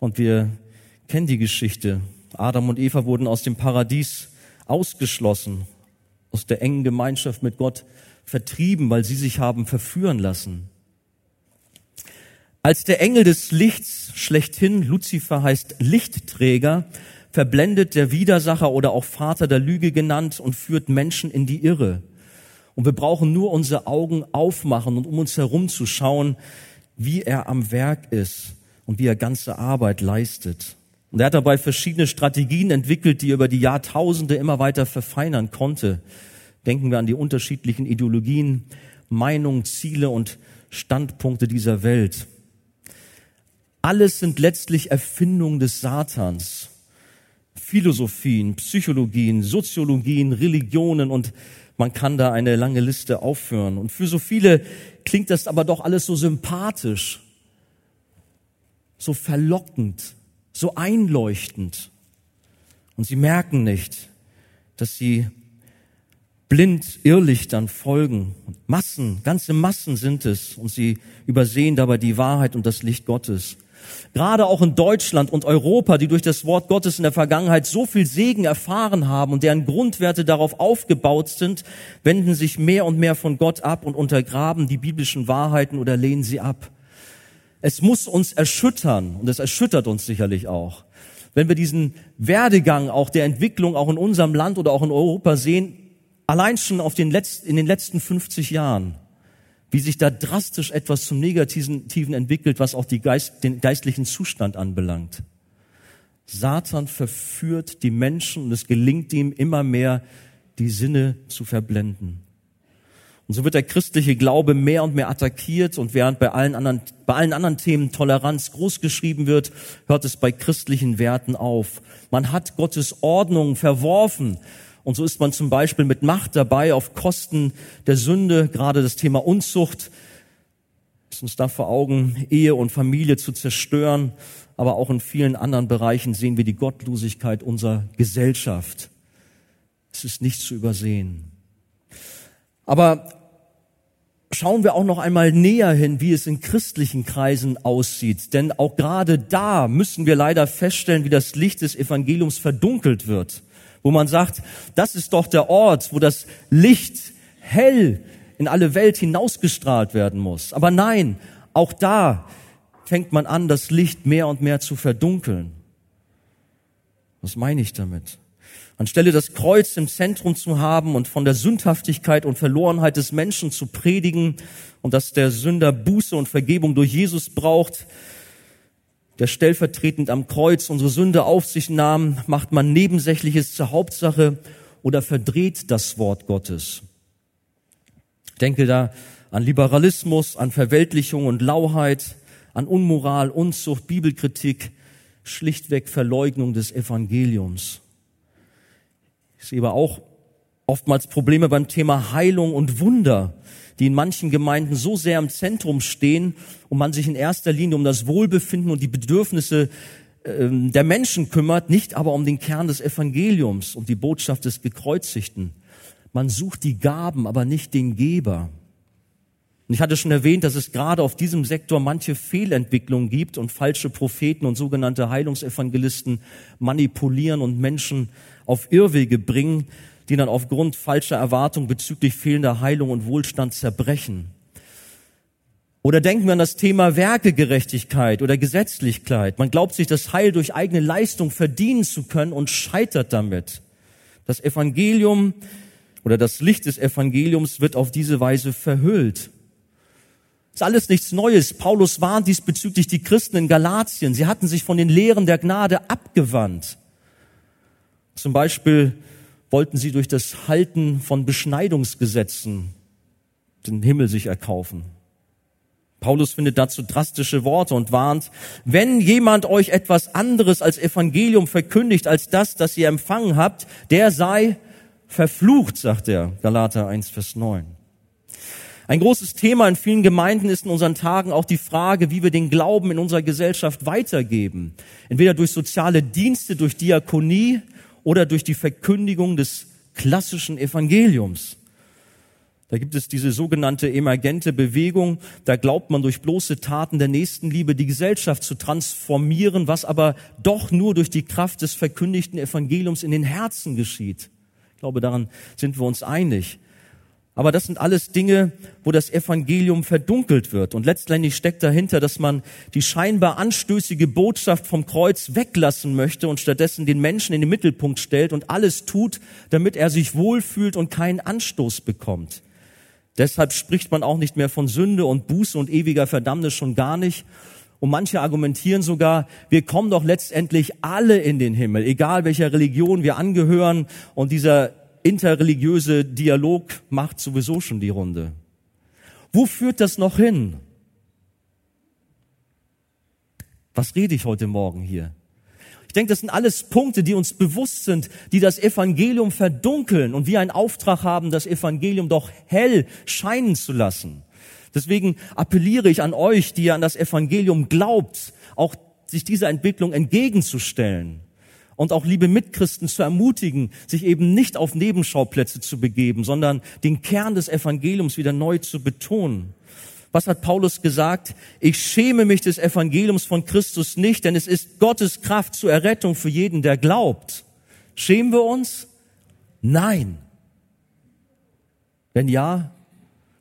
Und wir kennen die Geschichte. Adam und Eva wurden aus dem Paradies ausgeschlossen, aus der engen Gemeinschaft mit Gott vertrieben, weil sie sich haben verführen lassen. Als der Engel des Lichts schlechthin, Luzifer heißt Lichtträger, verblendet der Widersacher oder auch Vater der Lüge genannt und führt Menschen in die Irre. Und wir brauchen nur unsere Augen aufmachen und um uns herum zu schauen, wie er am Werk ist und wie er ganze Arbeit leistet. Und er hat dabei verschiedene Strategien entwickelt, die er über die Jahrtausende immer weiter verfeinern konnte. Denken wir an die unterschiedlichen Ideologien, Meinungen, Ziele und Standpunkte dieser Welt. Alles sind letztlich Erfindungen des Satans. Philosophien, Psychologien, Soziologien, Religionen und man kann da eine lange Liste aufführen. Und für so viele klingt das aber doch alles so sympathisch, so verlockend, so einleuchtend. Und sie merken nicht, dass sie blind Irrlichtern folgen. Massen, ganze Massen sind es. Und sie übersehen dabei die Wahrheit und das Licht Gottes. Gerade auch in Deutschland und Europa, die durch das Wort Gottes in der Vergangenheit so viel Segen erfahren haben und deren Grundwerte darauf aufgebaut sind, wenden sich mehr und mehr von Gott ab und untergraben die biblischen Wahrheiten oder lehnen sie ab. Es muss uns erschüttern und es erschüttert uns sicherlich auch, wenn wir diesen Werdegang auch der Entwicklung auch in unserem Land oder auch in Europa sehen, allein schon auf den letzten, in den letzten 50 Jahren wie sich da drastisch etwas zum Negativen entwickelt, was auch Geist, den geistlichen Zustand anbelangt. Satan verführt die Menschen und es gelingt ihm immer mehr, die Sinne zu verblenden. Und so wird der christliche Glaube mehr und mehr attackiert und während bei allen anderen, bei allen anderen Themen Toleranz großgeschrieben wird, hört es bei christlichen Werten auf. Man hat Gottes Ordnung verworfen. Und so ist man zum Beispiel mit Macht dabei, auf Kosten der Sünde, gerade das Thema Unzucht, ist uns da vor Augen, Ehe und Familie zu zerstören. Aber auch in vielen anderen Bereichen sehen wir die Gottlosigkeit unserer Gesellschaft. Es ist nicht zu übersehen. Aber schauen wir auch noch einmal näher hin, wie es in christlichen Kreisen aussieht. Denn auch gerade da müssen wir leider feststellen, wie das Licht des Evangeliums verdunkelt wird wo man sagt, das ist doch der Ort, wo das Licht hell in alle Welt hinausgestrahlt werden muss. Aber nein, auch da fängt man an, das Licht mehr und mehr zu verdunkeln. Was meine ich damit? Anstelle das Kreuz im Zentrum zu haben und von der Sündhaftigkeit und Verlorenheit des Menschen zu predigen und dass der Sünder Buße und Vergebung durch Jesus braucht, der stellvertretend am Kreuz unsere Sünde auf sich nahm, macht man Nebensächliches zur Hauptsache oder verdreht das Wort Gottes. Ich denke da an Liberalismus, an Verweltlichung und Lauheit, an Unmoral, Unzucht, Bibelkritik, schlichtweg Verleugnung des Evangeliums. Ich sehe aber auch oftmals Probleme beim Thema Heilung und Wunder die in manchen Gemeinden so sehr im Zentrum stehen und man sich in erster Linie um das Wohlbefinden und die Bedürfnisse ähm, der Menschen kümmert, nicht aber um den Kern des Evangeliums, um die Botschaft des Gekreuzigten. Man sucht die Gaben, aber nicht den Geber. Und ich hatte schon erwähnt, dass es gerade auf diesem Sektor manche Fehlentwicklungen gibt und falsche Propheten und sogenannte Heilungsevangelisten manipulieren und Menschen auf Irrwege bringen, die dann aufgrund falscher Erwartungen bezüglich fehlender Heilung und Wohlstand zerbrechen. Oder denken wir an das Thema Werkegerechtigkeit oder Gesetzlichkeit. Man glaubt sich das Heil durch eigene Leistung verdienen zu können und scheitert damit. Das Evangelium oder das Licht des Evangeliums wird auf diese Weise verhüllt. ist alles nichts Neues. Paulus warnt diesbezüglich die Christen in Galatien. Sie hatten sich von den Lehren der Gnade abgewandt. Zum Beispiel wollten sie durch das Halten von Beschneidungsgesetzen den Himmel sich erkaufen. Paulus findet dazu drastische Worte und warnt, wenn jemand euch etwas anderes als Evangelium verkündigt als das, das ihr empfangen habt, der sei verflucht, sagt er, Galater 1, Vers 9. Ein großes Thema in vielen Gemeinden ist in unseren Tagen auch die Frage, wie wir den Glauben in unserer Gesellschaft weitergeben. Entweder durch soziale Dienste, durch Diakonie oder durch die Verkündigung des klassischen Evangeliums. Da gibt es diese sogenannte emergente Bewegung. Da glaubt man durch bloße Taten der Nächstenliebe die Gesellschaft zu transformieren, was aber doch nur durch die Kraft des verkündigten Evangeliums in den Herzen geschieht. Ich glaube, daran sind wir uns einig. Aber das sind alles Dinge, wo das Evangelium verdunkelt wird. Und letztendlich steckt dahinter, dass man die scheinbar anstößige Botschaft vom Kreuz weglassen möchte und stattdessen den Menschen in den Mittelpunkt stellt und alles tut, damit er sich wohlfühlt und keinen Anstoß bekommt. Deshalb spricht man auch nicht mehr von Sünde und Buße und ewiger Verdammnis schon gar nicht. Und manche argumentieren sogar, wir kommen doch letztendlich alle in den Himmel, egal welcher Religion wir angehören. Und dieser interreligiöse Dialog macht sowieso schon die Runde. Wo führt das noch hin? Was rede ich heute Morgen hier? Ich denke, das sind alles Punkte, die uns bewusst sind, die das Evangelium verdunkeln und wir einen Auftrag haben, das Evangelium doch hell scheinen zu lassen. Deswegen appelliere ich an euch, die ihr an das Evangelium glaubt, auch sich dieser Entwicklung entgegenzustellen und auch liebe Mitchristen zu ermutigen, sich eben nicht auf Nebenschauplätze zu begeben, sondern den Kern des Evangeliums wieder neu zu betonen. Was hat Paulus gesagt? Ich schäme mich des Evangeliums von Christus nicht, denn es ist Gottes Kraft zur Errettung für jeden, der glaubt. Schämen wir uns? Nein. Wenn ja,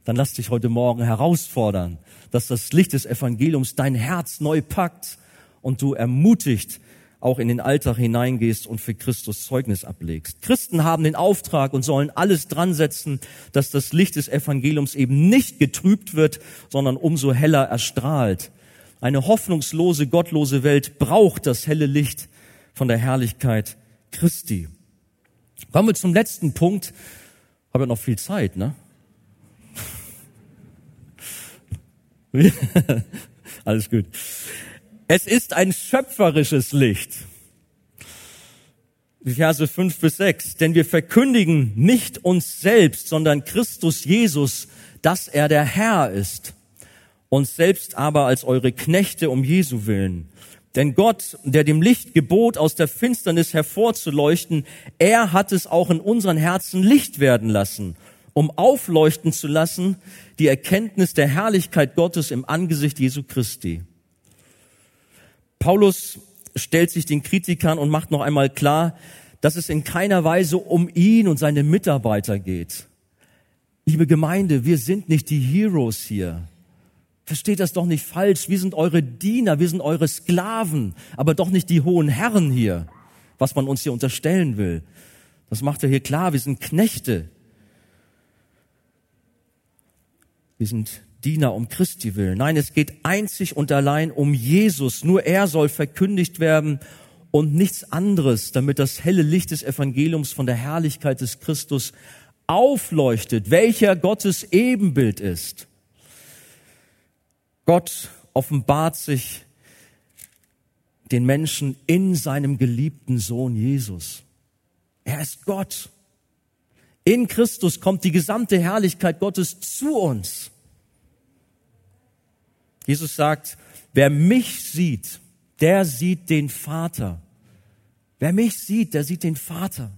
dann lass dich heute Morgen herausfordern, dass das Licht des Evangeliums dein Herz neu packt und du ermutigt auch in den Alltag hineingehst und für Christus Zeugnis ablegst. Christen haben den Auftrag und sollen alles dran setzen, dass das Licht des Evangeliums eben nicht getrübt wird, sondern umso heller erstrahlt. Eine hoffnungslose, gottlose Welt braucht das helle Licht von der Herrlichkeit Christi. Kommen wir zum letzten Punkt. Habe ja noch viel Zeit, ne? Alles gut. Es ist ein schöpferisches Licht. Verse 5 bis 6. Denn wir verkündigen nicht uns selbst, sondern Christus Jesus, dass er der Herr ist. Uns selbst aber als eure Knechte um Jesu willen. Denn Gott, der dem Licht gebot, aus der Finsternis hervorzuleuchten, er hat es auch in unseren Herzen Licht werden lassen, um aufleuchten zu lassen die Erkenntnis der Herrlichkeit Gottes im Angesicht Jesu Christi. Paulus stellt sich den Kritikern und macht noch einmal klar, dass es in keiner Weise um ihn und seine Mitarbeiter geht. Liebe Gemeinde, wir sind nicht die Heroes hier. Versteht das doch nicht falsch. Wir sind eure Diener, wir sind eure Sklaven, aber doch nicht die hohen Herren hier, was man uns hier unterstellen will. Das macht er hier klar, wir sind Knechte. Wir sind Diener um Christi willen. Nein, es geht einzig und allein um Jesus. Nur er soll verkündigt werden und nichts anderes, damit das helle Licht des Evangeliums von der Herrlichkeit des Christus aufleuchtet, welcher Gottes Ebenbild ist. Gott offenbart sich den Menschen in seinem geliebten Sohn Jesus. Er ist Gott. In Christus kommt die gesamte Herrlichkeit Gottes zu uns. Jesus sagt, wer mich sieht, der sieht den Vater. Wer mich sieht, der sieht den Vater.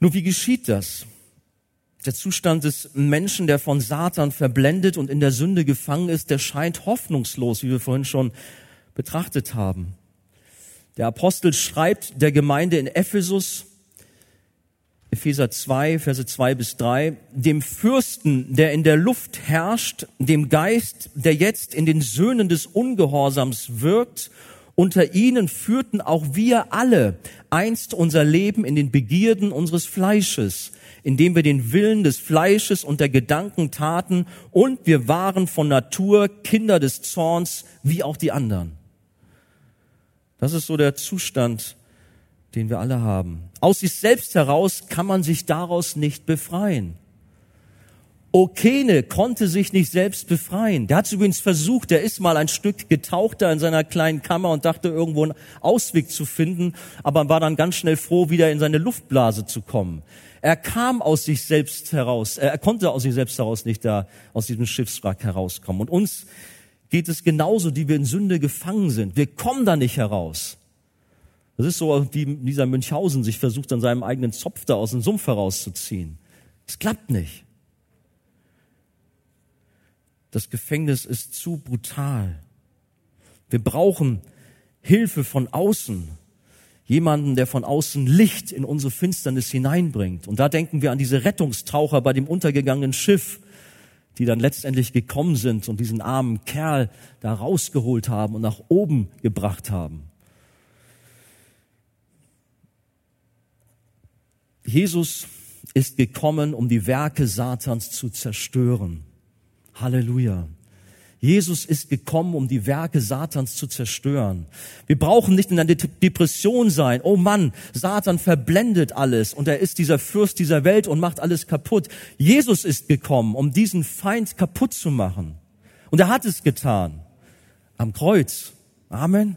Nur wie geschieht das? Der Zustand des Menschen, der von Satan verblendet und in der Sünde gefangen ist, der scheint hoffnungslos, wie wir vorhin schon betrachtet haben. Der Apostel schreibt der Gemeinde in Ephesus, Epheser 2, Verse 2 bis 3, dem Fürsten, der in der Luft herrscht, dem Geist, der jetzt in den Söhnen des Ungehorsams wirkt, unter ihnen führten auch wir alle einst unser Leben in den Begierden unseres Fleisches, indem wir den Willen des Fleisches und der Gedanken taten, und wir waren von Natur Kinder des Zorns, wie auch die anderen. Das ist so der Zustand den wir alle haben. Aus sich selbst heraus kann man sich daraus nicht befreien. Okene konnte sich nicht selbst befreien. Der hat übrigens versucht, der ist mal ein Stück getaucht da in seiner kleinen Kammer und dachte irgendwo einen Ausweg zu finden, aber war dann ganz schnell froh, wieder in seine Luftblase zu kommen. Er kam aus sich selbst heraus, er konnte aus sich selbst heraus nicht da aus diesem Schiffswrack herauskommen. Und uns geht es genauso, die wir in Sünde gefangen sind. Wir kommen da nicht heraus. Das ist so, wie dieser Münchhausen sich versucht, an seinem eigenen Zopf da aus dem Sumpf herauszuziehen. Es klappt nicht. Das Gefängnis ist zu brutal. Wir brauchen Hilfe von außen. Jemanden, der von außen Licht in unsere Finsternis hineinbringt. Und da denken wir an diese Rettungstaucher bei dem untergegangenen Schiff, die dann letztendlich gekommen sind und diesen armen Kerl da rausgeholt haben und nach oben gebracht haben. Jesus ist gekommen, um die Werke Satans zu zerstören. Halleluja. Jesus ist gekommen, um die Werke Satans zu zerstören. Wir brauchen nicht in einer Depression sein. Oh Mann, Satan verblendet alles und er ist dieser Fürst dieser Welt und macht alles kaputt. Jesus ist gekommen, um diesen Feind kaputt zu machen. Und er hat es getan. Am Kreuz. Amen.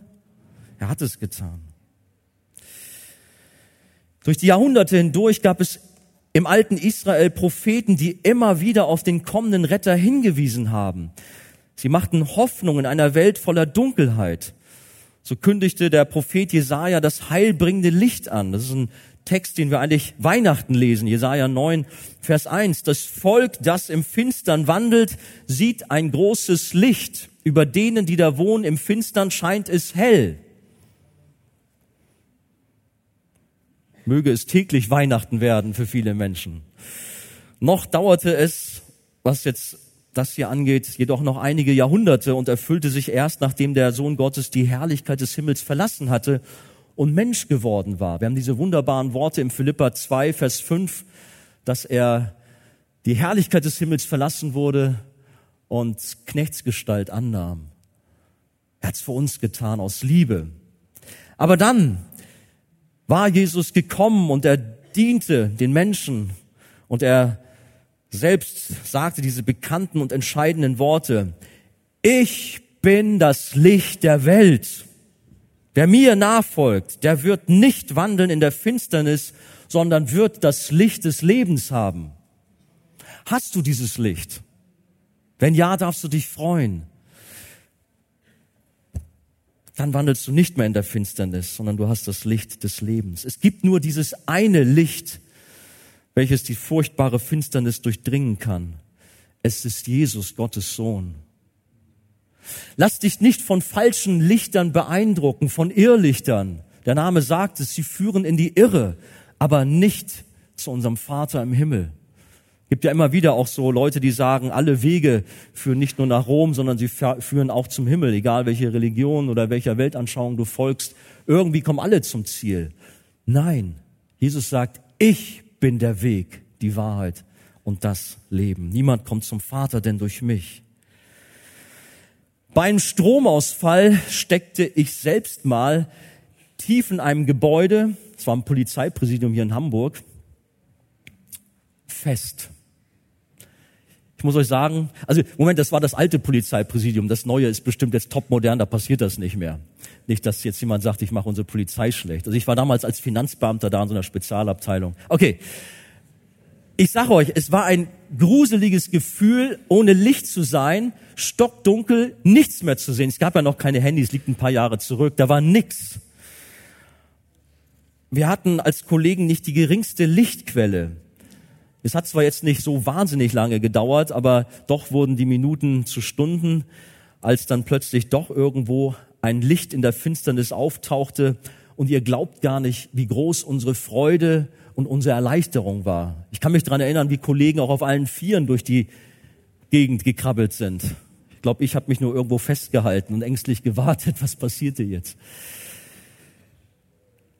Er hat es getan. Durch die Jahrhunderte hindurch gab es im alten Israel Propheten, die immer wieder auf den kommenden Retter hingewiesen haben. Sie machten Hoffnung in einer Welt voller Dunkelheit. So kündigte der Prophet Jesaja das heilbringende Licht an. Das ist ein Text, den wir eigentlich Weihnachten lesen. Jesaja 9, Vers 1. Das Volk, das im Finstern wandelt, sieht ein großes Licht. Über denen, die da wohnen, im Finstern scheint es hell. Möge es täglich Weihnachten werden für viele Menschen. Noch dauerte es, was jetzt das hier angeht, jedoch noch einige Jahrhunderte und erfüllte sich erst, nachdem der Sohn Gottes die Herrlichkeit des Himmels verlassen hatte und Mensch geworden war. Wir haben diese wunderbaren Worte im Philippa 2, Vers 5, dass er die Herrlichkeit des Himmels verlassen wurde und Knechtsgestalt annahm. Er hat es für uns getan aus Liebe. Aber dann war Jesus gekommen und er diente den Menschen und er selbst sagte diese bekannten und entscheidenden Worte. Ich bin das Licht der Welt. Wer mir nachfolgt, der wird nicht wandeln in der Finsternis, sondern wird das Licht des Lebens haben. Hast du dieses Licht? Wenn ja, darfst du dich freuen. Dann wandelst du nicht mehr in der Finsternis, sondern du hast das Licht des Lebens. Es gibt nur dieses eine Licht, welches die furchtbare Finsternis durchdringen kann. Es ist Jesus, Gottes Sohn. Lass dich nicht von falschen Lichtern beeindrucken, von Irrlichtern. Der Name sagt es, sie führen in die Irre, aber nicht zu unserem Vater im Himmel. Gibt ja immer wieder auch so Leute, die sagen, alle Wege führen nicht nur nach Rom, sondern sie führen auch zum Himmel, egal welche Religion oder welcher Weltanschauung du folgst. Irgendwie kommen alle zum Ziel. Nein, Jesus sagt, ich bin der Weg, die Wahrheit und das Leben. Niemand kommt zum Vater denn durch mich. Beim Stromausfall steckte ich selbst mal tief in einem Gebäude, es war ein Polizeipräsidium hier in Hamburg, fest. Muss euch sagen, also Moment, das war das alte Polizeipräsidium, das neue ist bestimmt jetzt topmodern, da passiert das nicht mehr. Nicht, dass jetzt jemand sagt, ich mache unsere Polizei schlecht. Also ich war damals als Finanzbeamter da in so einer Spezialabteilung. Okay, ich sage euch, es war ein gruseliges Gefühl, ohne Licht zu sein, stockdunkel, nichts mehr zu sehen. Es gab ja noch keine Handys, liegt ein paar Jahre zurück, da war nix. Wir hatten als Kollegen nicht die geringste Lichtquelle. Es hat zwar jetzt nicht so wahnsinnig lange gedauert, aber doch wurden die Minuten zu Stunden, als dann plötzlich doch irgendwo ein Licht in der Finsternis auftauchte und ihr glaubt gar nicht, wie groß unsere Freude und unsere Erleichterung war. Ich kann mich daran erinnern, wie Kollegen auch auf allen Vieren durch die Gegend gekrabbelt sind. Ich glaube, ich habe mich nur irgendwo festgehalten und ängstlich gewartet, was passierte jetzt.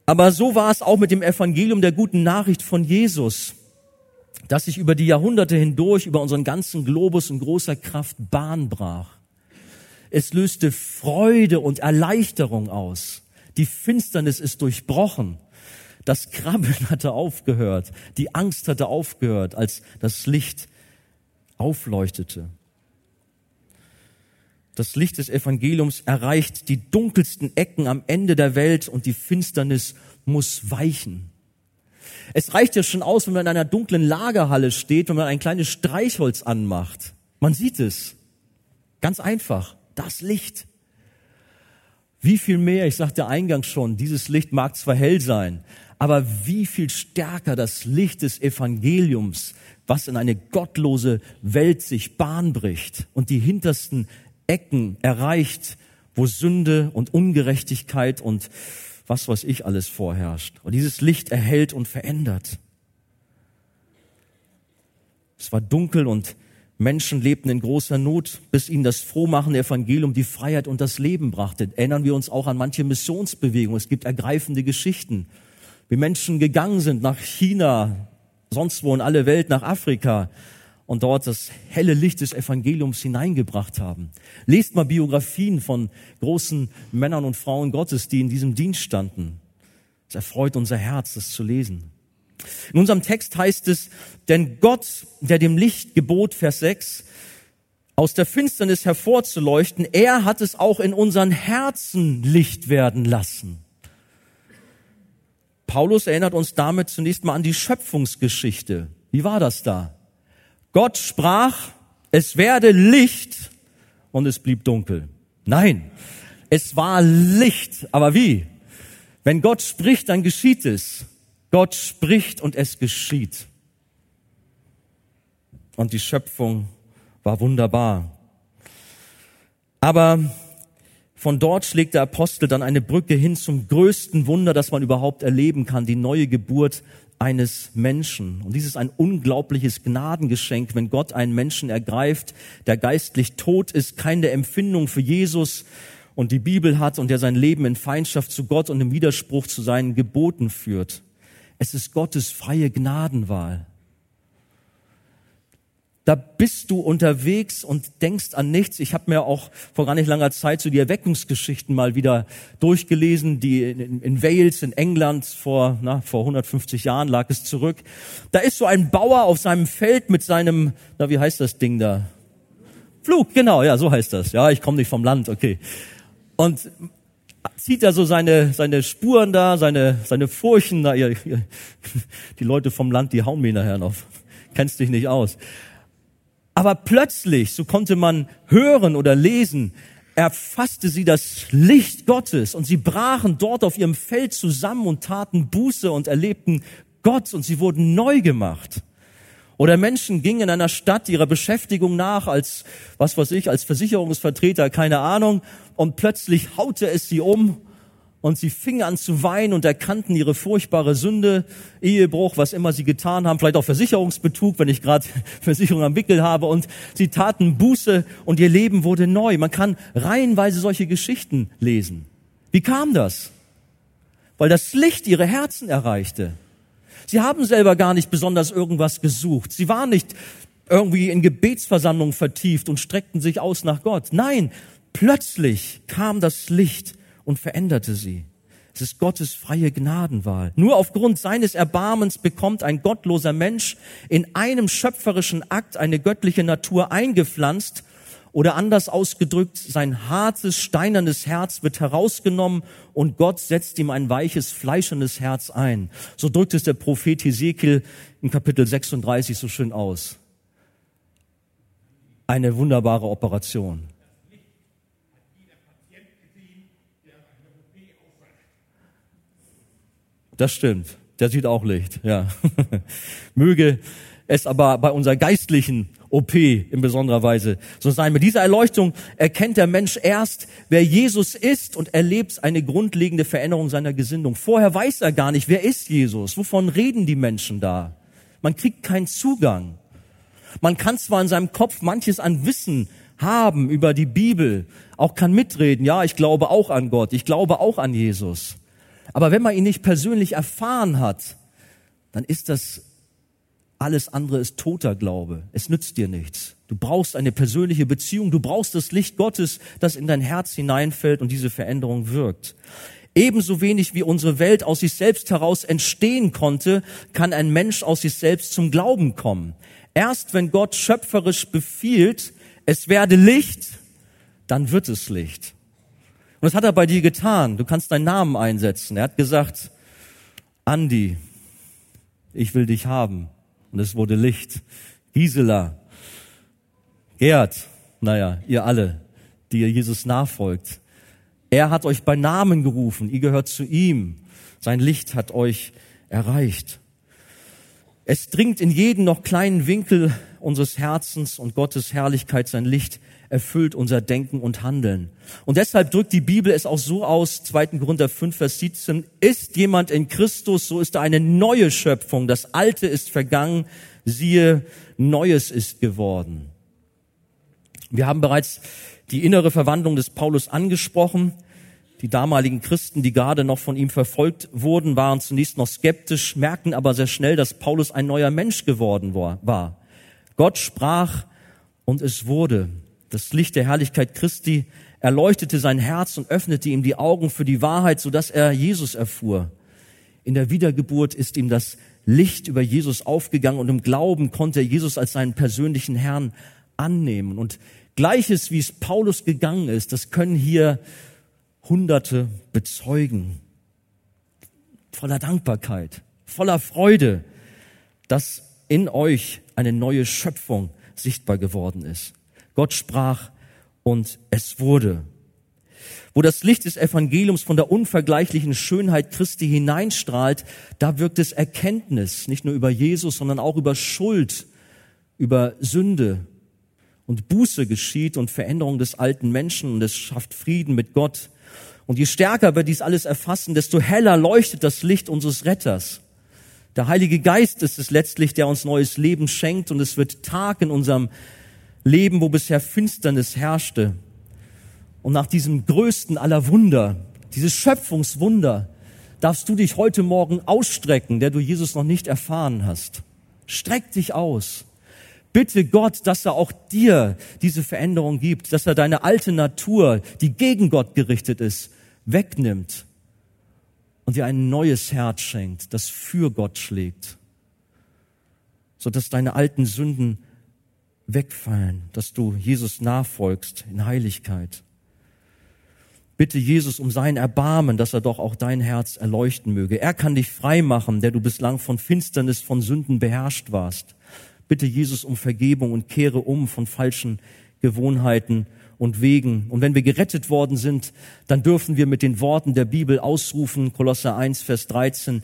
Aber so war es auch mit dem Evangelium der guten Nachricht von Jesus, das sich über die Jahrhunderte hindurch über unseren ganzen Globus in großer Kraft Bahn brach. Es löste Freude und Erleichterung aus. Die Finsternis ist durchbrochen. Das Krabbeln hatte aufgehört. Die Angst hatte aufgehört, als das Licht aufleuchtete. Das Licht des Evangeliums erreicht die dunkelsten Ecken am Ende der Welt und die Finsternis muss weichen. Es reicht ja schon aus, wenn man in einer dunklen Lagerhalle steht, wenn man ein kleines Streichholz anmacht. Man sieht es. Ganz einfach das Licht. Wie viel mehr, ich sagte eingangs schon, dieses Licht mag zwar hell sein, aber wie viel stärker das Licht des Evangeliums, was in eine gottlose Welt sich Bahn bricht und die hintersten Ecken erreicht, wo Sünde und Ungerechtigkeit und was weiß ich alles vorherrscht. Und dieses Licht erhält und verändert. Es war dunkel und Menschen lebten in großer Not, bis ihnen das frohmachende Evangelium die Freiheit und das Leben brachte. Erinnern wir uns auch an manche Missionsbewegungen. Es gibt ergreifende Geschichten, wie Menschen gegangen sind nach China, sonst wo in alle Welt, nach Afrika und dort das helle Licht des Evangeliums hineingebracht haben. Lest mal Biografien von großen Männern und Frauen Gottes, die in diesem Dienst standen. Es erfreut unser Herz, das zu lesen. In unserem Text heißt es, denn Gott, der dem Licht gebot, Vers 6, aus der Finsternis hervorzuleuchten, er hat es auch in unseren Herzen Licht werden lassen. Paulus erinnert uns damit zunächst mal an die Schöpfungsgeschichte. Wie war das da? Gott sprach, es werde Licht und es blieb dunkel. Nein, es war Licht. Aber wie? Wenn Gott spricht, dann geschieht es. Gott spricht und es geschieht. Und die Schöpfung war wunderbar. Aber von dort schlägt der Apostel dann eine Brücke hin zum größten Wunder, das man überhaupt erleben kann, die neue Geburt eines Menschen. Und dies ist ein unglaubliches Gnadengeschenk, wenn Gott einen Menschen ergreift, der geistlich tot ist, keine Empfindung für Jesus und die Bibel hat und der sein Leben in Feindschaft zu Gott und im Widerspruch zu seinen Geboten führt. Es ist Gottes freie Gnadenwahl. Da bist du unterwegs und denkst an nichts. Ich habe mir auch vor gar nicht langer Zeit so die Erweckungsgeschichten mal wieder durchgelesen, die in, in Wales, in England vor, na, vor 150 Jahren lag es zurück. Da ist so ein Bauer auf seinem Feld mit seinem, na wie heißt das Ding da? Flug, genau, ja, so heißt das. Ja, ich komme nicht vom Land, okay. Und zieht er so seine, seine Spuren da, seine, seine Furchen da. Die Leute vom Land, die hauen mich nachher noch. Kennst dich nicht aus. Aber plötzlich, so konnte man hören oder lesen, erfasste sie das Licht Gottes und sie brachen dort auf ihrem Feld zusammen und taten Buße und erlebten Gott und sie wurden neu gemacht. Oder Menschen gingen in einer Stadt ihrer Beschäftigung nach als, was weiß ich, als Versicherungsvertreter, keine Ahnung, und plötzlich haute es sie um und sie fingen an zu weinen und erkannten ihre furchtbare Sünde, Ehebruch, was immer sie getan haben, vielleicht auch Versicherungsbetrug, wenn ich gerade Versicherung am Wickel habe und sie taten Buße und ihr Leben wurde neu. Man kann reihenweise solche Geschichten lesen. Wie kam das? Weil das Licht ihre Herzen erreichte. Sie haben selber gar nicht besonders irgendwas gesucht. Sie waren nicht irgendwie in Gebetsversammlungen vertieft und streckten sich aus nach Gott. Nein, plötzlich kam das Licht und veränderte sie. Es ist Gottes freie Gnadenwahl. Nur aufgrund seines Erbarmens bekommt ein gottloser Mensch in einem schöpferischen Akt eine göttliche Natur eingepflanzt oder anders ausgedrückt, sein hartes, steinernes Herz wird herausgenommen und Gott setzt ihm ein weiches, fleischernes Herz ein. So drückt es der Prophet Hesekiel in Kapitel 36 so schön aus. Eine wunderbare Operation. Das stimmt. Der sieht auch Licht, ja. Möge es aber bei unserer geistlichen OP in besonderer Weise so sein. Mit dieser Erleuchtung erkennt der Mensch erst, wer Jesus ist und erlebt eine grundlegende Veränderung seiner Gesinnung. Vorher weiß er gar nicht, wer ist Jesus? Wovon reden die Menschen da? Man kriegt keinen Zugang. Man kann zwar in seinem Kopf manches an Wissen haben über die Bibel, auch kann mitreden, ja, ich glaube auch an Gott, ich glaube auch an Jesus. Aber wenn man ihn nicht persönlich erfahren hat, dann ist das alles andere ist toter Glaube. Es nützt dir nichts. Du brauchst eine persönliche Beziehung. Du brauchst das Licht Gottes, das in dein Herz hineinfällt und diese Veränderung wirkt. Ebenso wenig wie unsere Welt aus sich selbst heraus entstehen konnte, kann ein Mensch aus sich selbst zum Glauben kommen. Erst wenn Gott schöpferisch befiehlt, es werde Licht, dann wird es Licht. Und das hat er bei dir getan. Du kannst deinen Namen einsetzen. Er hat gesagt, Andi, ich will dich haben. Und es wurde Licht. Gisela, Gerd, naja, ihr alle, die ihr Jesus nachfolgt. Er hat euch bei Namen gerufen. Ihr gehört zu ihm. Sein Licht hat euch erreicht. Es dringt in jeden noch kleinen Winkel unseres Herzens und Gottes Herrlichkeit, sein Licht erfüllt unser Denken und Handeln. Und deshalb drückt die Bibel es auch so aus, 2. Korinther 5, Vers 17, ist jemand in Christus, so ist er eine neue Schöpfung. Das Alte ist vergangen, siehe, Neues ist geworden. Wir haben bereits die innere Verwandlung des Paulus angesprochen. Die damaligen Christen, die gerade noch von ihm verfolgt wurden, waren zunächst noch skeptisch, merkten aber sehr schnell, dass Paulus ein neuer Mensch geworden war. Gott sprach und es wurde. Das Licht der Herrlichkeit Christi erleuchtete sein Herz und öffnete ihm die Augen für die Wahrheit, sodass er Jesus erfuhr. In der Wiedergeburt ist ihm das Licht über Jesus aufgegangen und im Glauben konnte er Jesus als seinen persönlichen Herrn annehmen. Und Gleiches, wie es Paulus gegangen ist, das können hier Hunderte bezeugen. Voller Dankbarkeit, voller Freude, dass in euch eine neue Schöpfung sichtbar geworden ist. Gott sprach und es wurde. Wo das Licht des Evangeliums von der unvergleichlichen Schönheit Christi hineinstrahlt, da wirkt es Erkenntnis, nicht nur über Jesus, sondern auch über Schuld, über Sünde und Buße geschieht und Veränderung des alten Menschen und es schafft Frieden mit Gott. Und je stärker wir dies alles erfassen, desto heller leuchtet das Licht unseres Retters. Der Heilige Geist ist es letztlich, der uns neues Leben schenkt und es wird Tag in unserem Leben, wo bisher Finsternis herrschte. Und nach diesem größten aller Wunder, dieses Schöpfungswunder, darfst du dich heute Morgen ausstrecken, der du Jesus noch nicht erfahren hast. Streck dich aus. Bitte Gott, dass er auch dir diese Veränderung gibt, dass er deine alte Natur, die gegen Gott gerichtet ist, wegnimmt und dir ein neues Herz schenkt, das für Gott schlägt, so dass deine alten Sünden wegfallen, dass du Jesus nachfolgst in Heiligkeit. Bitte Jesus um sein Erbarmen, dass er doch auch dein Herz erleuchten möge. Er kann dich frei machen, der du bislang von Finsternis, von Sünden beherrscht warst. Bitte Jesus um Vergebung und kehre um von falschen Gewohnheiten und Wegen. Und wenn wir gerettet worden sind, dann dürfen wir mit den Worten der Bibel ausrufen, Kolosser 1, Vers 13,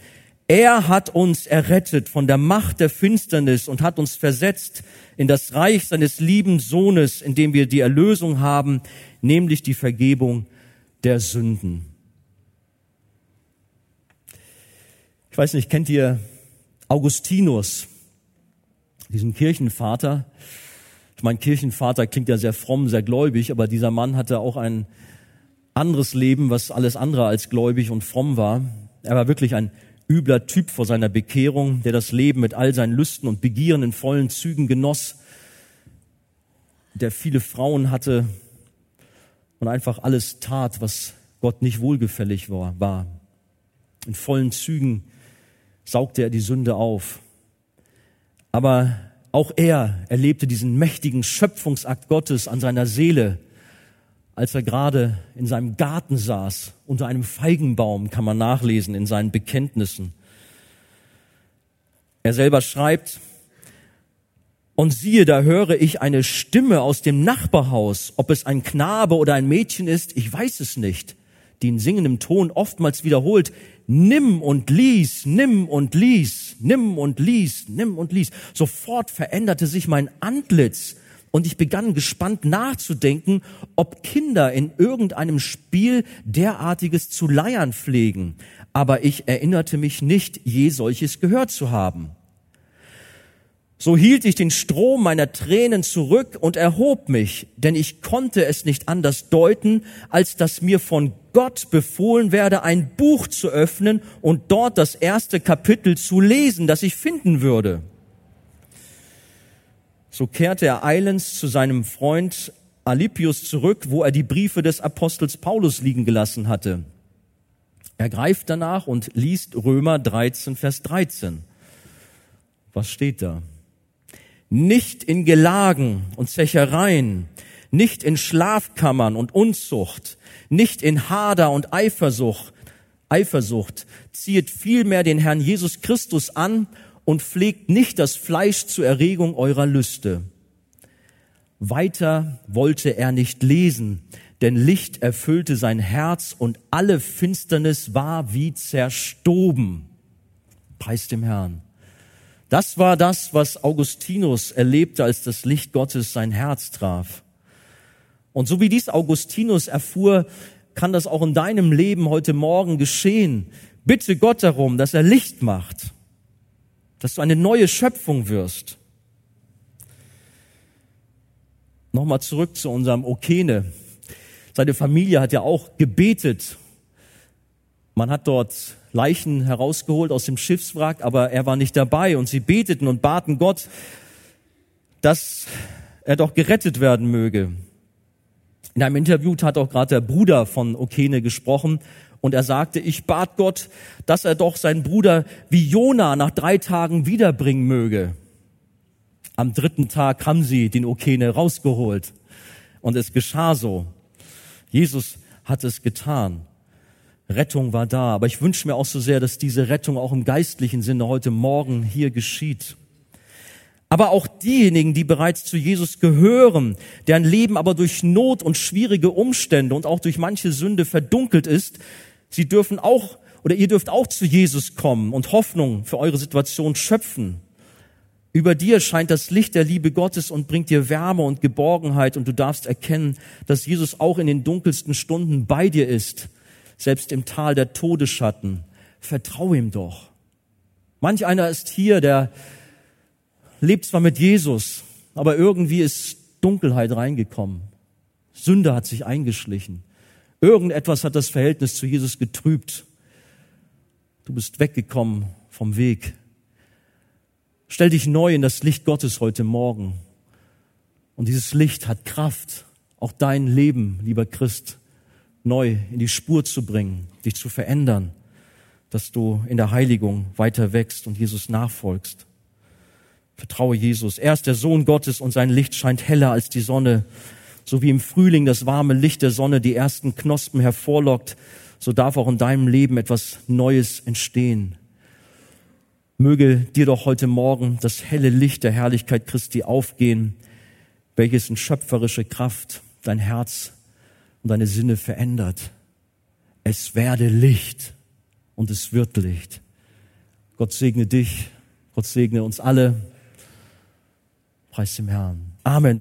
er hat uns errettet von der Macht der Finsternis und hat uns versetzt in das Reich seines lieben Sohnes, in dem wir die Erlösung haben, nämlich die Vergebung der Sünden. Ich weiß nicht, kennt ihr Augustinus, diesen Kirchenvater? Ich meine, Kirchenvater klingt ja sehr fromm, sehr gläubig, aber dieser Mann hatte auch ein anderes Leben, was alles andere als gläubig und fromm war. Er war wirklich ein übler Typ vor seiner Bekehrung, der das Leben mit all seinen Lüsten und Begieren in vollen Zügen genoss, der viele Frauen hatte und einfach alles tat, was Gott nicht wohlgefällig war. In vollen Zügen saugte er die Sünde auf. Aber auch er erlebte diesen mächtigen Schöpfungsakt Gottes an seiner Seele, als er gerade in seinem Garten saß, unter einem Feigenbaum, kann man nachlesen in seinen Bekenntnissen. Er selber schreibt, und siehe, da höre ich eine Stimme aus dem Nachbarhaus, ob es ein Knabe oder ein Mädchen ist, ich weiß es nicht, die in singendem Ton oftmals wiederholt, nimm und lies, nimm und lies, nimm und lies, nimm und lies. Sofort veränderte sich mein Antlitz und ich begann gespannt nachzudenken, ob Kinder in irgendeinem Spiel derartiges zu leiern pflegen. Aber ich erinnerte mich nicht, je solches gehört zu haben. So hielt ich den Strom meiner Tränen zurück und erhob mich, denn ich konnte es nicht anders deuten, als dass mir von Gott befohlen werde, ein Buch zu öffnen und dort das erste Kapitel zu lesen, das ich finden würde. So kehrte er eilends zu seinem Freund Alipius zurück, wo er die Briefe des Apostels Paulus liegen gelassen hatte. Er greift danach und liest Römer 13, Vers 13. Was steht da? nicht in Gelagen und Zechereien, nicht in Schlafkammern und Unzucht, nicht in Hader und Eifersucht, Eifersucht, ziehet vielmehr den Herrn Jesus Christus an und pflegt nicht das Fleisch zur Erregung eurer Lüste. Weiter wollte er nicht lesen, denn Licht erfüllte sein Herz und alle Finsternis war wie zerstoben. Preis dem Herrn. Das war das, was Augustinus erlebte, als das Licht Gottes sein Herz traf. Und so wie dies Augustinus erfuhr, kann das auch in deinem Leben heute Morgen geschehen. Bitte Gott darum, dass er Licht macht, dass du eine neue Schöpfung wirst. Nochmal zurück zu unserem Okene. Seine Familie hat ja auch gebetet. Man hat dort Leichen herausgeholt aus dem Schiffswrack, aber er war nicht dabei und sie beteten und baten Gott, dass er doch gerettet werden möge. In einem Interview hat auch gerade der Bruder von Okene gesprochen und er sagte, ich bat Gott, dass er doch seinen Bruder wie Jona nach drei Tagen wiederbringen möge. Am dritten Tag haben sie den Okene rausgeholt und es geschah so. Jesus hat es getan. Rettung war da, aber ich wünsche mir auch so sehr, dass diese Rettung auch im geistlichen Sinne heute Morgen hier geschieht. Aber auch diejenigen, die bereits zu Jesus gehören, deren Leben aber durch Not und schwierige Umstände und auch durch manche Sünde verdunkelt ist, sie dürfen auch oder ihr dürft auch zu Jesus kommen und Hoffnung für eure Situation schöpfen. Über dir scheint das Licht der Liebe Gottes und bringt dir Wärme und Geborgenheit und du darfst erkennen, dass Jesus auch in den dunkelsten Stunden bei dir ist, selbst im Tal der Todesschatten. Vertrau ihm doch. Manch einer ist hier, der lebt zwar mit Jesus, aber irgendwie ist Dunkelheit reingekommen. Sünde hat sich eingeschlichen. Irgendetwas hat das Verhältnis zu Jesus getrübt. Du bist weggekommen vom Weg. Stell dich neu in das Licht Gottes heute Morgen. Und dieses Licht hat Kraft, auch dein Leben, lieber Christ, neu in die Spur zu bringen, dich zu verändern, dass du in der Heiligung weiter wächst und Jesus nachfolgst. Vertraue Jesus. Er ist der Sohn Gottes und sein Licht scheint heller als die Sonne. So wie im Frühling das warme Licht der Sonne die ersten Knospen hervorlockt, so darf auch in deinem Leben etwas Neues entstehen. Möge dir doch heute Morgen das helle Licht der Herrlichkeit Christi aufgehen, welches in schöpferische Kraft dein Herz und deine Sinne verändert. Es werde Licht und es wird Licht. Gott segne dich, Gott segne uns alle. Preis dem Herrn. Amen.